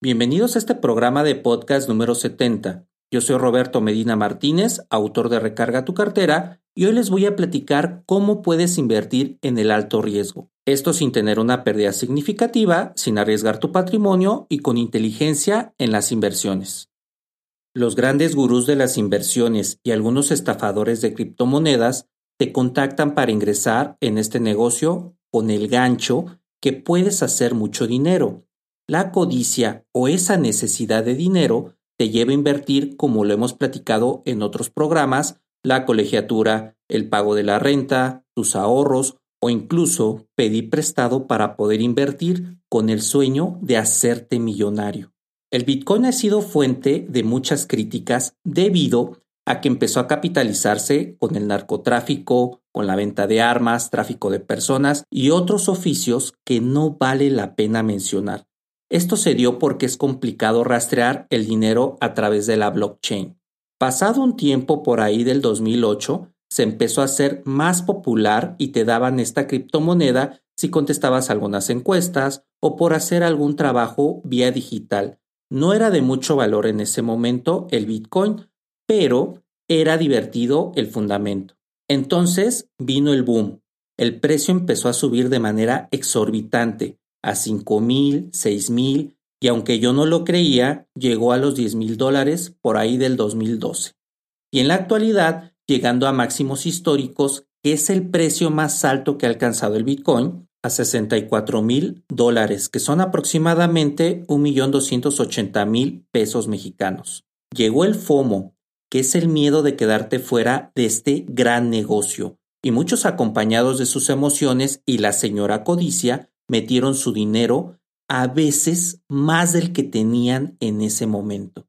Bienvenidos a este programa de podcast número 70. Yo soy Roberto Medina Martínez, autor de Recarga tu cartera, y hoy les voy a platicar cómo puedes invertir en el alto riesgo. Esto sin tener una pérdida significativa, sin arriesgar tu patrimonio y con inteligencia en las inversiones. Los grandes gurús de las inversiones y algunos estafadores de criptomonedas te contactan para ingresar en este negocio con el gancho que puedes hacer mucho dinero la codicia o esa necesidad de dinero te lleva a invertir, como lo hemos platicado en otros programas, la colegiatura, el pago de la renta, tus ahorros o incluso pedir prestado para poder invertir con el sueño de hacerte millonario. El Bitcoin ha sido fuente de muchas críticas debido a que empezó a capitalizarse con el narcotráfico, con la venta de armas, tráfico de personas y otros oficios que no vale la pena mencionar. Esto se dio porque es complicado rastrear el dinero a través de la blockchain. Pasado un tiempo por ahí del 2008, se empezó a hacer más popular y te daban esta criptomoneda si contestabas algunas encuestas o por hacer algún trabajo vía digital. No era de mucho valor en ese momento el Bitcoin, pero era divertido el fundamento. Entonces vino el boom. El precio empezó a subir de manera exorbitante a cinco mil, seis mil y aunque yo no lo creía, llegó a los 10 mil dólares por ahí del 2012. Y en la actualidad, llegando a máximos históricos, que es el precio más alto que ha alcanzado el Bitcoin, a 64 mil dólares, que son aproximadamente 1.280.000 pesos mexicanos. Llegó el FOMO, que es el miedo de quedarte fuera de este gran negocio, y muchos acompañados de sus emociones y la señora codicia metieron su dinero a veces más del que tenían en ese momento.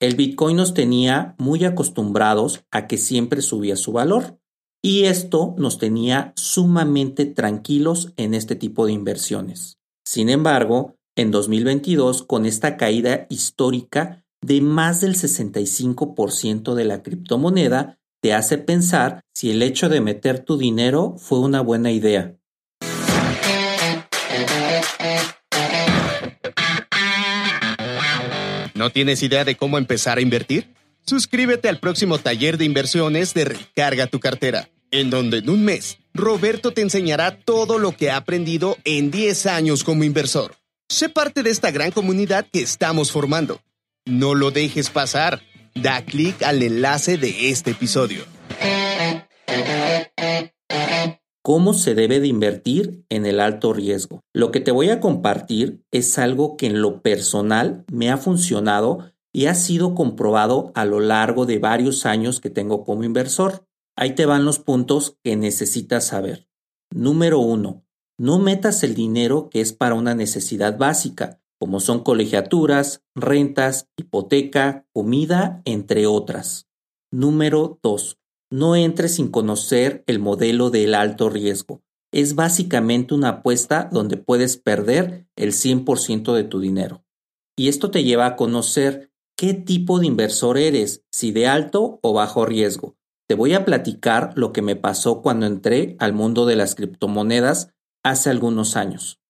El Bitcoin nos tenía muy acostumbrados a que siempre subía su valor y esto nos tenía sumamente tranquilos en este tipo de inversiones. Sin embargo, en 2022, con esta caída histórica de más del 65% de la criptomoneda, te hace pensar si el hecho de meter tu dinero fue una buena idea. ¿No tienes idea de cómo empezar a invertir? Suscríbete al próximo taller de inversiones de Recarga tu cartera, en donde en un mes Roberto te enseñará todo lo que ha aprendido en 10 años como inversor. Sé parte de esta gran comunidad que estamos formando. No lo dejes pasar. Da clic al enlace de este episodio cómo se debe de invertir en el alto riesgo. Lo que te voy a compartir es algo que en lo personal me ha funcionado y ha sido comprobado a lo largo de varios años que tengo como inversor. Ahí te van los puntos que necesitas saber. Número uno, no metas el dinero que es para una necesidad básica, como son colegiaturas, rentas, hipoteca, comida, entre otras. Número 2. No entres sin conocer el modelo del alto riesgo. Es básicamente una apuesta donde puedes perder el 100% de tu dinero. Y esto te lleva a conocer qué tipo de inversor eres, si de alto o bajo riesgo. Te voy a platicar lo que me pasó cuando entré al mundo de las criptomonedas hace algunos años.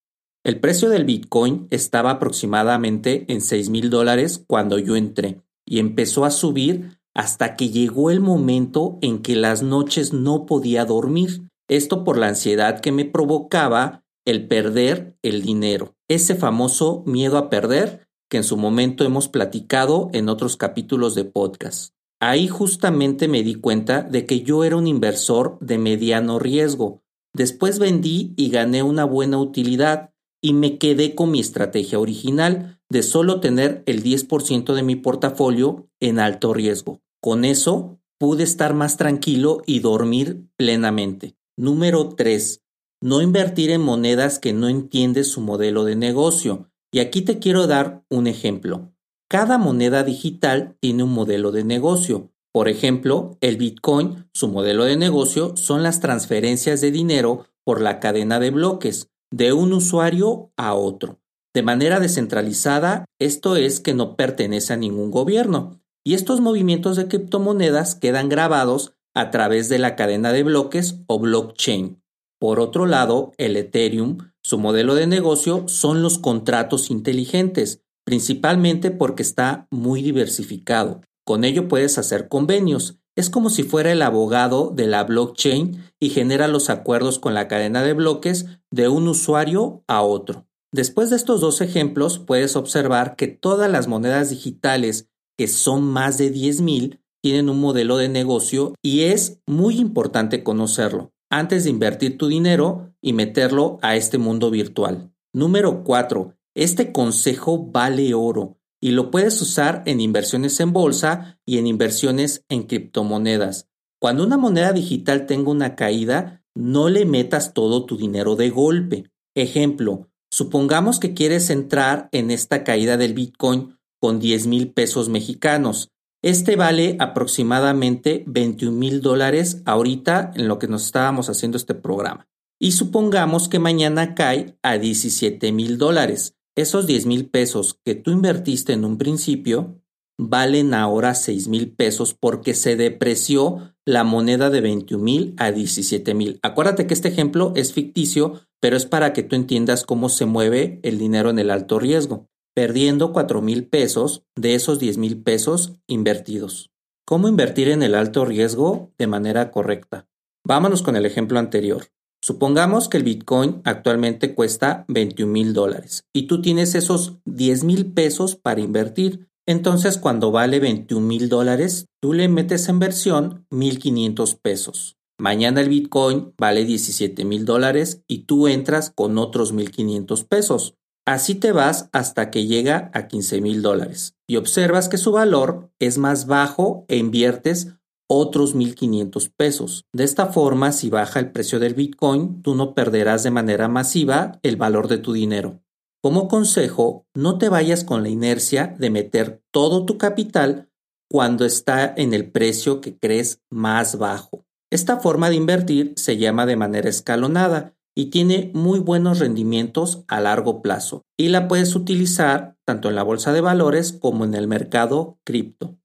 El precio del Bitcoin estaba aproximadamente en 6 mil dólares cuando yo entré y empezó a subir hasta que llegó el momento en que las noches no podía dormir. Esto por la ansiedad que me provocaba el perder el dinero. Ese famoso miedo a perder que en su momento hemos platicado en otros capítulos de podcast. Ahí justamente me di cuenta de que yo era un inversor de mediano riesgo. Después vendí y gané una buena utilidad y me quedé con mi estrategia original de solo tener el 10% de mi portafolio en alto riesgo. Con eso pude estar más tranquilo y dormir plenamente. Número 3. No invertir en monedas que no entiendes su modelo de negocio. Y aquí te quiero dar un ejemplo. Cada moneda digital tiene un modelo de negocio. Por ejemplo, el Bitcoin, su modelo de negocio son las transferencias de dinero por la cadena de bloques de un usuario a otro. De manera descentralizada, esto es que no pertenece a ningún gobierno. Y estos movimientos de criptomonedas quedan grabados a través de la cadena de bloques o blockchain. Por otro lado, el Ethereum, su modelo de negocio son los contratos inteligentes, principalmente porque está muy diversificado. Con ello puedes hacer convenios. Es como si fuera el abogado de la blockchain y genera los acuerdos con la cadena de bloques de un usuario a otro. Después de estos dos ejemplos, puedes observar que todas las monedas digitales, que son más de 10.000, tienen un modelo de negocio y es muy importante conocerlo antes de invertir tu dinero y meterlo a este mundo virtual. Número 4. Este consejo vale oro y lo puedes usar en inversiones en bolsa y en inversiones en criptomonedas. Cuando una moneda digital tenga una caída, no le metas todo tu dinero de golpe. Ejemplo, supongamos que quieres entrar en esta caída del Bitcoin con 10 mil pesos mexicanos. Este vale aproximadamente 21 mil dólares ahorita en lo que nos estábamos haciendo este programa. Y supongamos que mañana cae a 17 mil dólares. Esos 10 mil pesos que tú invertiste en un principio valen ahora 6 mil pesos porque se depreció la moneda de 21 mil a 17 mil. Acuérdate que este ejemplo es ficticio, pero es para que tú entiendas cómo se mueve el dinero en el alto riesgo perdiendo 4 mil pesos de esos 10 mil pesos invertidos. ¿Cómo invertir en el alto riesgo de manera correcta? Vámonos con el ejemplo anterior. Supongamos que el Bitcoin actualmente cuesta 21 mil dólares y tú tienes esos 10 mil pesos para invertir. Entonces, cuando vale 21 mil dólares, tú le metes en versión 1.500 pesos. Mañana el Bitcoin vale 17 mil dólares y tú entras con otros 1.500 pesos. Así te vas hasta que llega a 15 mil dólares y observas que su valor es más bajo e inviertes otros 1.500 pesos. De esta forma, si baja el precio del Bitcoin, tú no perderás de manera masiva el valor de tu dinero. Como consejo, no te vayas con la inercia de meter todo tu capital cuando está en el precio que crees más bajo. Esta forma de invertir se llama de manera escalonada y tiene muy buenos rendimientos a largo plazo y la puedes utilizar tanto en la bolsa de valores como en el mercado cripto.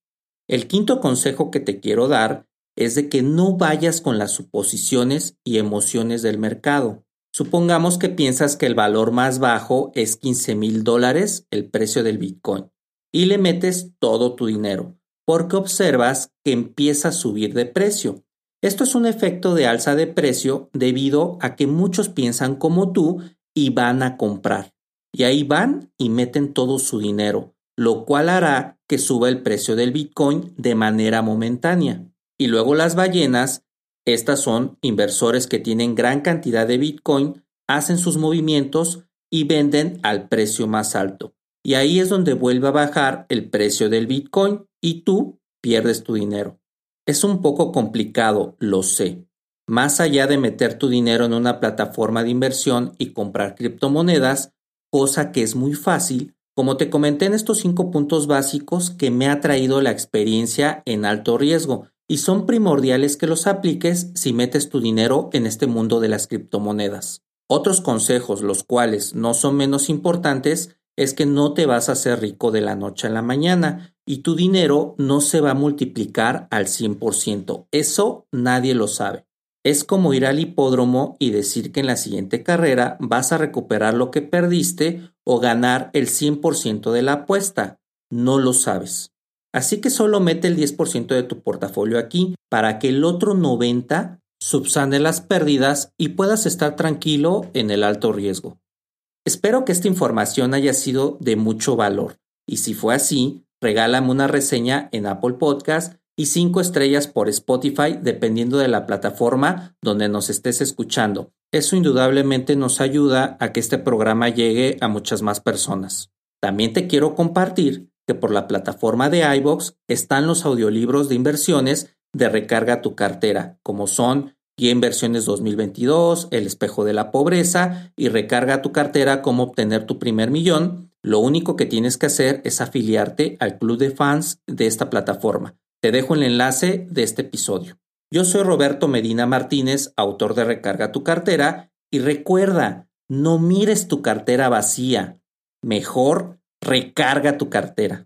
El quinto consejo que te quiero dar es de que no vayas con las suposiciones y emociones del mercado. Supongamos que piensas que el valor más bajo es 15 mil dólares el precio del Bitcoin y le metes todo tu dinero porque observas que empieza a subir de precio esto es un efecto de alza de precio debido a que muchos piensan como tú y van a comprar. Y ahí van y meten todo su dinero, lo cual hará que suba el precio del Bitcoin de manera momentánea. Y luego las ballenas, estas son inversores que tienen gran cantidad de Bitcoin, hacen sus movimientos y venden al precio más alto. Y ahí es donde vuelve a bajar el precio del Bitcoin y tú pierdes tu dinero. Es un poco complicado, lo sé. Más allá de meter tu dinero en una plataforma de inversión y comprar criptomonedas, cosa que es muy fácil, como te comenté en estos cinco puntos básicos que me ha traído la experiencia en alto riesgo y son primordiales que los apliques si metes tu dinero en este mundo de las criptomonedas. Otros consejos, los cuales no son menos importantes, es que no te vas a hacer rico de la noche a la mañana y tu dinero no se va a multiplicar al 100%. Eso nadie lo sabe. Es como ir al hipódromo y decir que en la siguiente carrera vas a recuperar lo que perdiste o ganar el 100% de la apuesta. No lo sabes. Así que solo mete el 10% de tu portafolio aquí para que el otro 90% subsane las pérdidas y puedas estar tranquilo en el alto riesgo. Espero que esta información haya sido de mucho valor y si fue así, regálame una reseña en Apple Podcast y cinco estrellas por Spotify dependiendo de la plataforma donde nos estés escuchando. Eso indudablemente nos ayuda a que este programa llegue a muchas más personas. También te quiero compartir que por la plataforma de iBox están los audiolibros de inversiones de recarga tu cartera, como son Guía Inversiones 2022, El espejo de la pobreza y recarga tu cartera cómo obtener tu primer millón Lo único que tienes que hacer es afiliarte al club de fans de esta plataforma. Te dejo el enlace de este episodio. Yo soy Roberto Medina Martínez, autor de Recarga tu cartera, y recuerda, no mires tu cartera vacía. Mejor recarga tu cartera.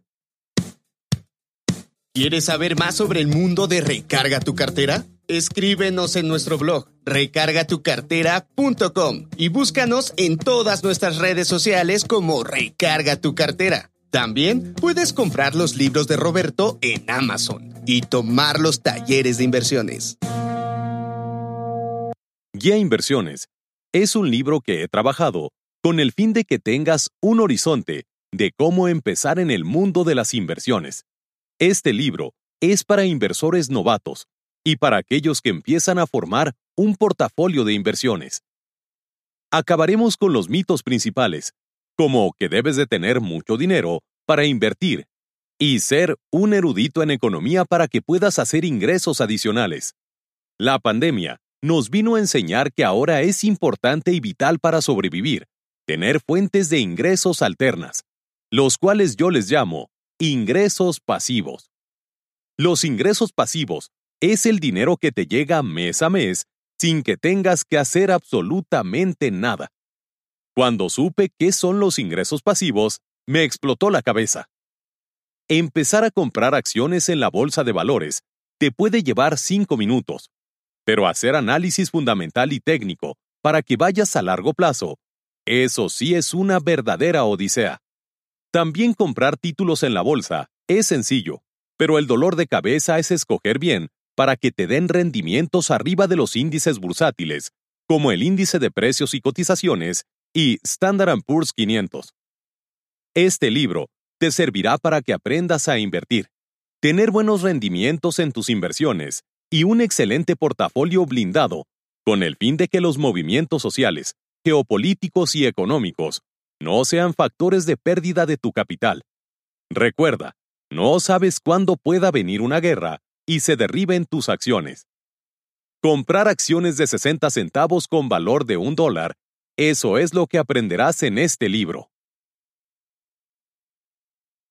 ¿Quieres saber más sobre el mundo de Recarga tu cartera? Escríbenos en nuestro blog recargatucartera.com y búscanos en todas nuestras redes sociales como Recarga tu cartera. También puedes comprar los libros de Roberto en Amazon y tomar los talleres de inversiones. Guía Inversiones es un libro que he trabajado con el fin de que tengas un horizonte de cómo empezar en el mundo de las inversiones. Este libro es para inversores novatos y para aquellos que empiezan a formar un portafolio de inversiones. Acabaremos con los mitos principales, como que debes de tener mucho dinero para invertir y ser un erudito en economía para que puedas hacer ingresos adicionales. La pandemia nos vino a enseñar que ahora es importante y vital para sobrevivir, tener fuentes de ingresos alternas, los cuales yo les llamo ingresos pasivos. Los ingresos pasivos es el dinero que te llega mes a mes sin que tengas que hacer absolutamente nada. Cuando supe qué son los ingresos pasivos, me explotó la cabeza. Empezar a comprar acciones en la bolsa de valores te puede llevar cinco minutos, pero hacer análisis fundamental y técnico para que vayas a largo plazo, eso sí es una verdadera odisea. También comprar títulos en la bolsa es sencillo, pero el dolor de cabeza es escoger bien para que te den rendimientos arriba de los índices bursátiles, como el índice de precios y cotizaciones y Standard Poor's 500. Este libro te servirá para que aprendas a invertir, tener buenos rendimientos en tus inversiones y un excelente portafolio blindado, con el fin de que los movimientos sociales, geopolíticos y económicos no sean factores de pérdida de tu capital. Recuerda, no sabes cuándo pueda venir una guerra y se derriben tus acciones. Comprar acciones de 60 centavos con valor de un dólar, eso es lo que aprenderás en este libro.